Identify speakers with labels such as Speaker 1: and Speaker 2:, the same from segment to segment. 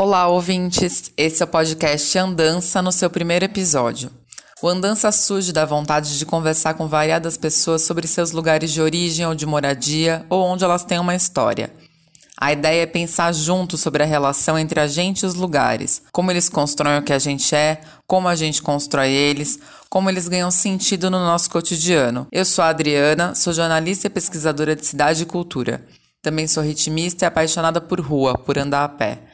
Speaker 1: Olá, ouvintes! Esse é o podcast Andança no seu primeiro episódio. O Andança surge da vontade de conversar com variadas pessoas sobre seus lugares de origem ou de moradia ou onde elas têm uma história. A ideia é pensar junto sobre a relação entre a gente e os lugares, como eles constroem o que a gente é, como a gente constrói eles, como eles ganham sentido no nosso cotidiano. Eu sou a Adriana, sou jornalista e pesquisadora de cidade e cultura. Também sou ritmista e apaixonada por rua, por andar a pé.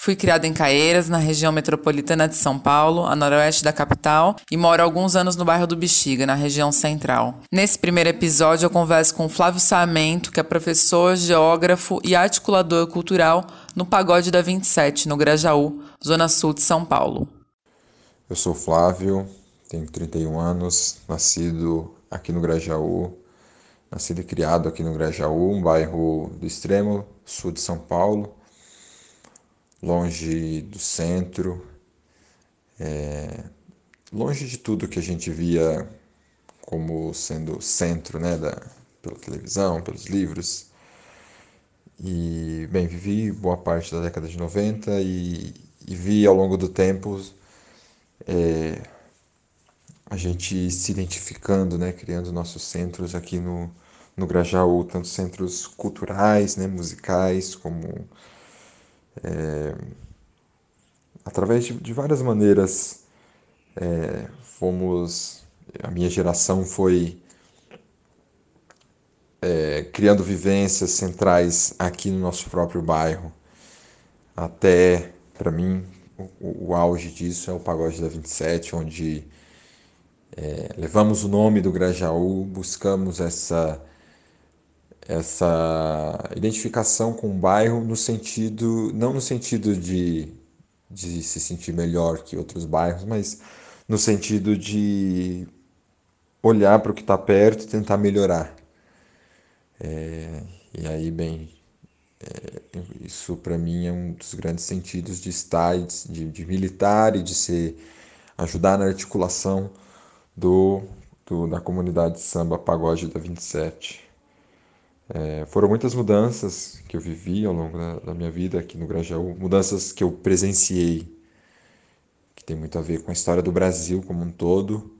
Speaker 1: Fui criada em Caeiras, na região metropolitana de São Paulo, a noroeste da capital, e moro há alguns anos no bairro do Bexiga, na região central. Nesse primeiro episódio, eu converso com Flávio Sarmento, que é professor, geógrafo e articulador cultural no Pagode da 27, no Grajaú, zona sul de São Paulo.
Speaker 2: Eu sou Flávio, tenho 31 anos, nascido aqui no Grajaú, nascido e criado aqui no Grajaú, um bairro do extremo sul de São Paulo longe do centro, é, longe de tudo que a gente via como sendo centro, né, da, pela televisão, pelos livros. E, bem, vivi boa parte da década de 90 e, e vi ao longo do tempo é, a gente se identificando, né, criando nossos centros aqui no, no Grajaú, tanto centros culturais, né, musicais, como é, através de, de, várias maneiras, é, fomos. A minha geração foi é, criando vivências centrais aqui no nosso próprio bairro. Até, para mim, o, o, auge disso é o Pagode da 27, onde é, levamos o nome do Grajaú, buscamos essa essa identificação com o bairro no sentido, não no sentido de, de se sentir melhor que outros bairros, mas no sentido de olhar para o que está perto e tentar melhorar. É, e aí, bem, é, isso para mim é um dos grandes sentidos de estar, de, de militar e de ser ajudar na articulação do, do da comunidade samba pagode da 27. É, foram muitas mudanças que eu vivi ao longo da, da, minha vida aqui no Grajaú, mudanças que eu presenciei, que tem muito a ver com a história do Brasil como um todo.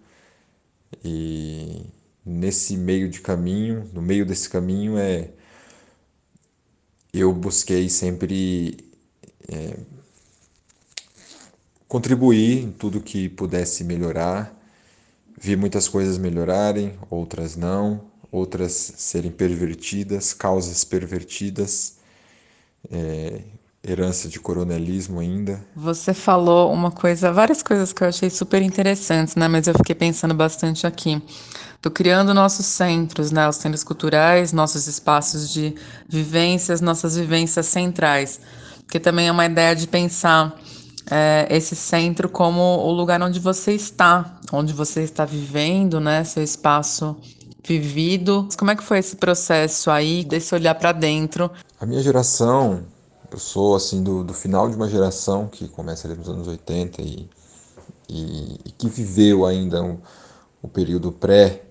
Speaker 2: E nesse meio de caminho, no meio desse caminho, é eu busquei sempre é, contribuir em tudo que pudesse melhorar. Vi muitas coisas melhorarem, outras não outras serem pervertidas, causas pervertidas, é, herança de coronelismo ainda.
Speaker 1: Você falou uma coisa, várias coisas que eu achei super interessantes, né? Mas eu fiquei pensando bastante aqui. Tô criando nossos centros, né? Os centros culturais, nossos espaços de vivências, nossas vivências centrais. Porque também é uma ideia de pensar é, esse centro como o lugar onde você está, onde você está vivendo, né? Seu espaço vivido. Como é que foi esse processo aí, desse olhar para dentro?
Speaker 2: A minha geração, eu sou assim do, do final de uma geração que começa ali nos anos 80 e, e, e que viveu ainda o, período pré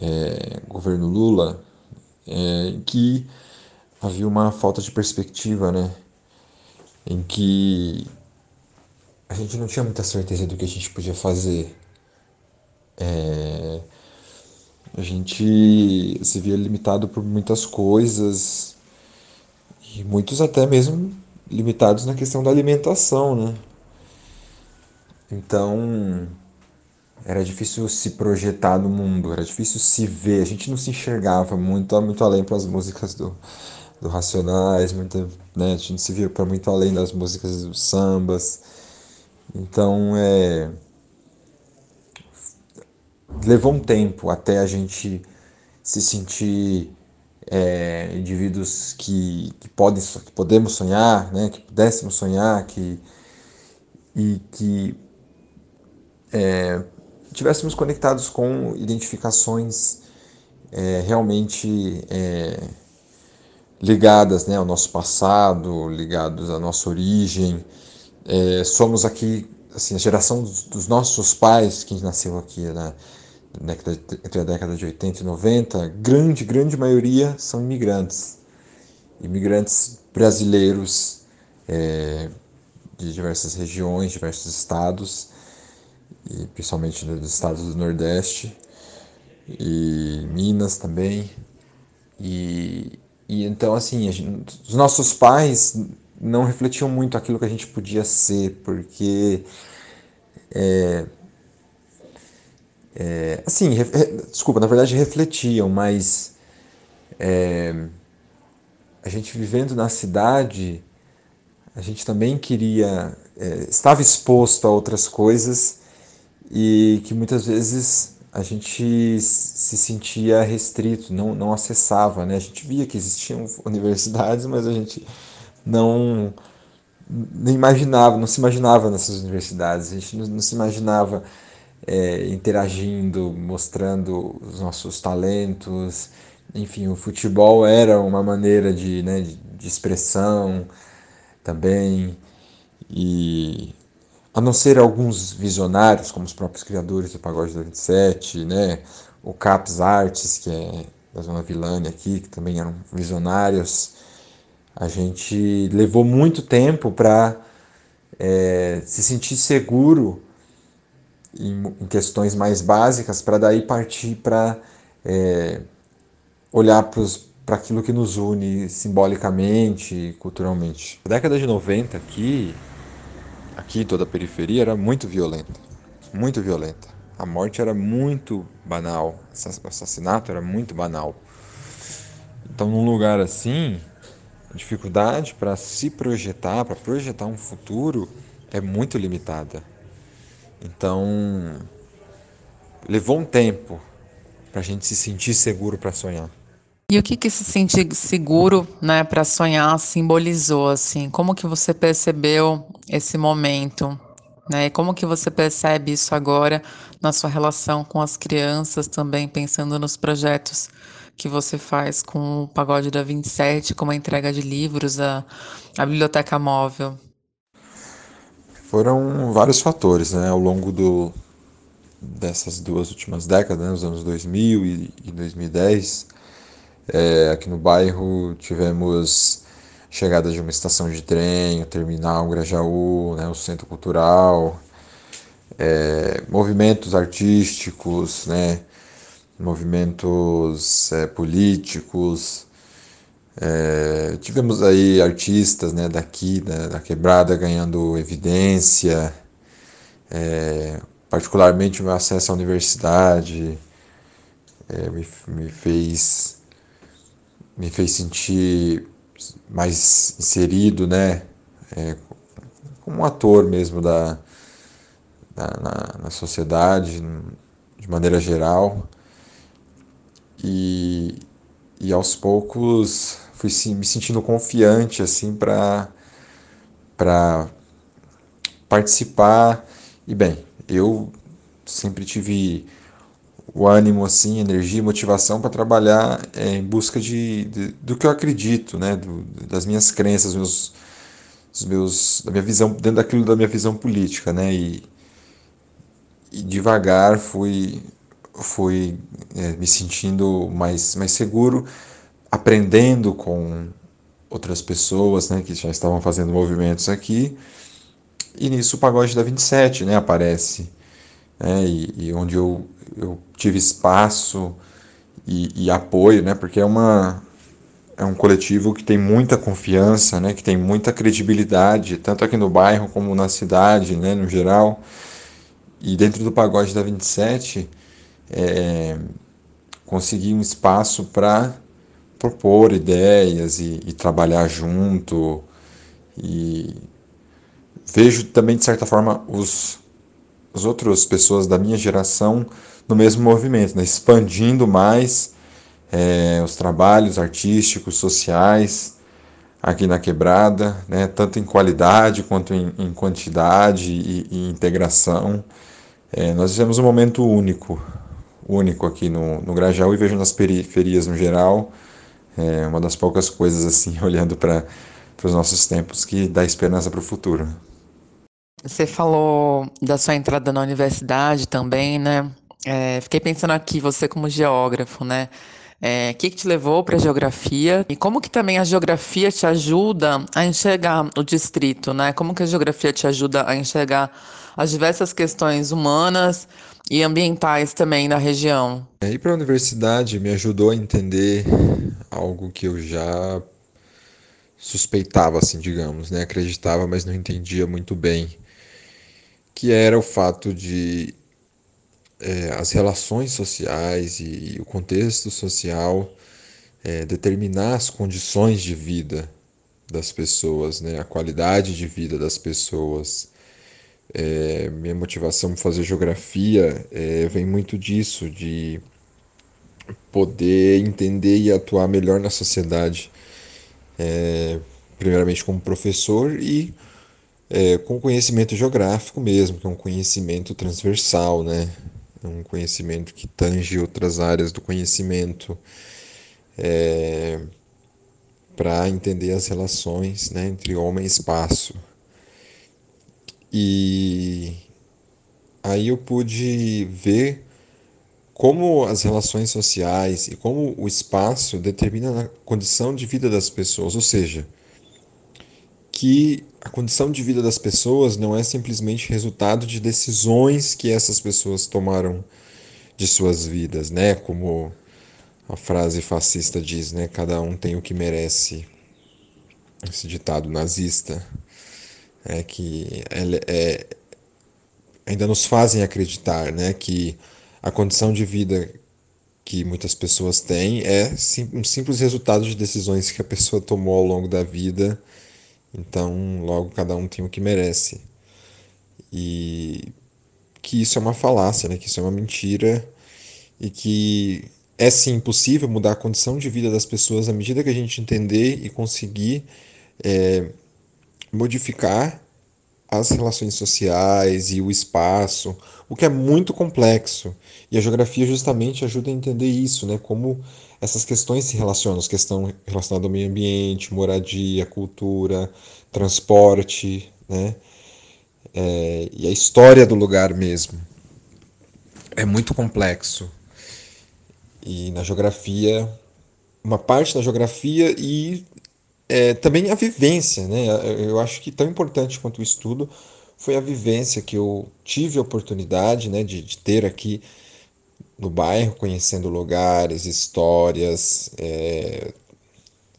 Speaker 2: é, Lula, é, em que havia uma falta de perspectiva, né? Em que a gente não tinha muita certeza do que a gente podia fazer. É, a gente se via limitado por muitas coisas e muitos até mesmo limitados na questão da alimentação, né? Então era difícil se projetar no mundo, era difícil se ver, a gente não se enxergava muito, muito além para as músicas do, do Racionais, muito, né? a gente se via para muito além das músicas dos sambas. Então é levou um tempo até a gente se sentir é, indivíduos que, que, podem, que podemos sonhar, né, que pudéssemos sonhar, que, e que é, tivéssemos conectados com identificações é, realmente é, ligadas né, ao nosso passado, ligados à nossa origem. É, somos aqui assim, a geração dos, dos nossos pais, que nasceu aqui na, década, entre a década de 80 e 90, grande, grande maioria são imigrantes. Imigrantes brasileiros, é, de diversas regiões, diversos estados, e principalmente dos estados do Nordeste e Minas também. E, e então, assim, gente, os nossos pais não refletiam muito aquilo que a gente podia ser, porque. É, é, assim, re, desculpa, na verdade refletiam, mas é, a gente vivendo na cidade, a gente também queria, é, estava exposto a outras coisas e que muitas vezes a gente se sentia restrito, não, não acessava, né? A gente via que existiam universidades, mas a gente não, não imaginava, não se imaginava nessas universidades, a gente não, não se imaginava é, interagindo, mostrando os nossos talentos, enfim, o futebol era uma maneira de, né, de, expressão também, e a não ser alguns visionários, como os próprios criadores do Pagode da 27, né? o Caps Artes, que é da Zona Vilânia aqui, que também eram visionários, a gente levou muito tempo para é, se sentir seguro em, em questões mais básicas, para daí partir para é, olhar para aquilo que nos une simbolicamente, culturalmente. A década de 90 aqui, aqui toda a periferia era muito violenta, muito violenta. A morte era muito banal, o assassinato era muito banal. Então, num lugar assim, a dificuldade para se projetar, para projetar um futuro, é muito limitada. Então, levou um tempo para a gente se sentir seguro para sonhar.
Speaker 1: E o que que se sentir seguro, né, para sonhar simbolizou assim? Como que você percebeu esse momento, né? E como que você percebe isso agora na sua relação com as crianças também, pensando nos projetos que você faz com o Pagode da 27, como a entrega de livros, a, a biblioteca móvel?
Speaker 2: Foram vários fatores, né, ao longo do, dessas duas últimas décadas, né, nos anos 2000 e, e 2010, é, aqui no bairro tivemos chegada de uma estação de trem, o terminal Grajaú, né, o centro cultural, é, movimentos artísticos, né, movimentos é, políticos. É, tivemos aí artistas né, daqui, da, da quebrada, ganhando evidência, é, particularmente o meu acesso à universidade é, me, me fez me fez sentir mais inserido, né? É, como um ator mesmo da, da na, na, sociedade, de maneira geral. E, e aos poucos fui me sentindo confiante assim para para participar. E bem eu sempre tive o ânimo, assim, energia, motivação para trabalhar é, em busca de, de, do que eu acredito, né, do, das minhas crenças, meus, dos meus, da minha visão, dentro daquilo da minha visão política, né, e, e devagar fui, fui é, me sentindo mais, mais seguro, aprendendo com outras pessoas, né, que já estavam fazendo movimentos aqui, e nisso o Pagode da 27, né, aparece, né, e, e onde eu eu tive espaço e, e, apoio, né? Porque é uma é um coletivo que tem muita confiança, né? Que tem muita credibilidade, tanto aqui no bairro como na cidade, né? No geral. E dentro do pagode da 27, é, consegui um espaço para propor ideias e, e trabalhar junto. E vejo também, de certa forma, os, as outras pessoas da minha geração no mesmo movimento, né? expandindo mais é, os trabalhos artísticos, sociais aqui na quebrada, né? tanto em qualidade quanto em, em quantidade e, e integração. É, nós vivemos um momento único, único aqui no, no Grajaú e vejo nas periferias no geral, é uma das poucas coisas assim, olhando para os nossos tempos, que dá esperança para o futuro.
Speaker 1: Você falou da sua entrada na universidade também, né? É, fiquei pensando aqui, você como geógrafo, né? É, o que, que te levou para a geografia e como que também a geografia te ajuda a enxergar o distrito, né? Como que a geografia te ajuda a enxergar as diversas questões humanas e ambientais também da região?
Speaker 2: É, ir para a universidade me ajudou a entender algo que eu já suspeitava, assim, digamos, né? Acreditava, mas não entendia muito bem, que era o fato de é, as relações sociais e, e, o contexto social é, determinar as condições de vida das pessoas, né? A qualidade de vida das pessoas. É, minha motivação para fazer geografia é, vem muito disso, de poder entender e atuar melhor na sociedade é, primeiramente como professor e é, com conhecimento geográfico mesmo, que é um conhecimento transversal, né? Um conhecimento que tange outras áreas do conhecimento, é, para entender as relações né, entre homem e espaço. E aí eu pude ver como as relações sociais e como o espaço determina a condição de vida das pessoas, ou seja, que a condição de vida das pessoas não é simplesmente resultado de decisões que essas pessoas tomaram de suas vidas, né? Como a frase fascista diz, né? Cada um tem o que merece. Esse ditado nazista é que é, ainda nos fazem acreditar, né? Que a condição de vida que muitas pessoas têm é um simples resultado de decisões que a pessoa tomou ao longo da vida. Então, logo cada um tem o que merece. E que isso é uma falácia, né? que isso é uma mentira e que é sim possível mudar a condição de vida das pessoas à medida que a gente entender e conseguir é, modificar as relações sociais e o espaço, o que é muito complexo. E a geografia justamente ajuda a entender isso, né? Como essas questões se relacionam, as questões relacionadas ao meio ambiente, moradia, cultura, transporte, né? É, e a história do lugar mesmo. É muito complexo. E na geografia, uma parte da geografia e é, também a vivência, né? Eu acho que tão importante quanto o estudo foi a vivência que eu tive a oportunidade né, de, de ter aqui no bairro, conhecendo lugares, histórias, é,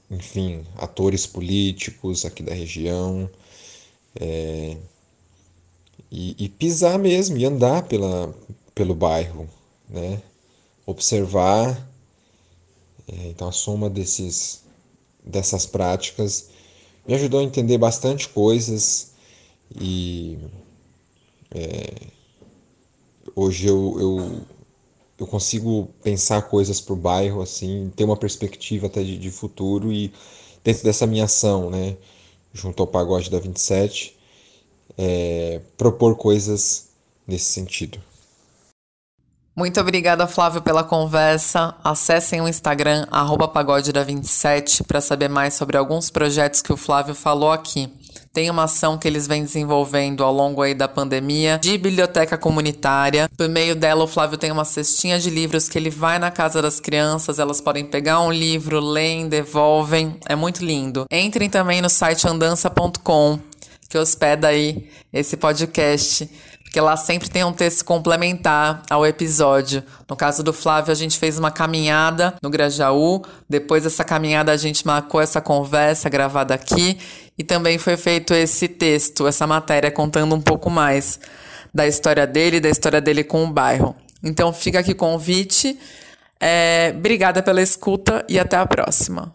Speaker 2: enfim, atores políticos aqui da região. É, e, e, pisar mesmo, e andar pela, pelo bairro, né? observar. É, então, a soma desses, dessas práticas me ajudou a entender bastante coisas e é, hoje eu, eu, eu, consigo pensar coisas para o bairro, assim, ter uma perspectiva até de, de, futuro e dentro dessa minha ação, né, junto ao Pagode da 27, é, propor coisas nesse sentido.
Speaker 1: Muito obrigada, Flávio, pela conversa. Acessem o Instagram, pagode da 27, para saber mais sobre alguns projetos que o Flávio falou aqui. Tem uma ação que eles vêm desenvolvendo ao longo aí da pandemia de biblioteca comunitária. Por meio dela, o Flávio tem uma cestinha de livros que ele vai na casa das crianças, elas podem pegar um livro, leem, devolvem. É muito lindo. Entrem também no site andança.com, que hospeda aí esse podcast porque lá sempre tem um texto complementar ao episódio. No caso do Flávio, a gente fez uma caminhada no Grajaú, depois dessa caminhada a gente marcou essa conversa gravada aqui e também foi feito esse texto, essa matéria contando um pouco mais da história dele, da história dele com o bairro. Então fica aqui o convite. É, obrigada pela escuta e até a próxima.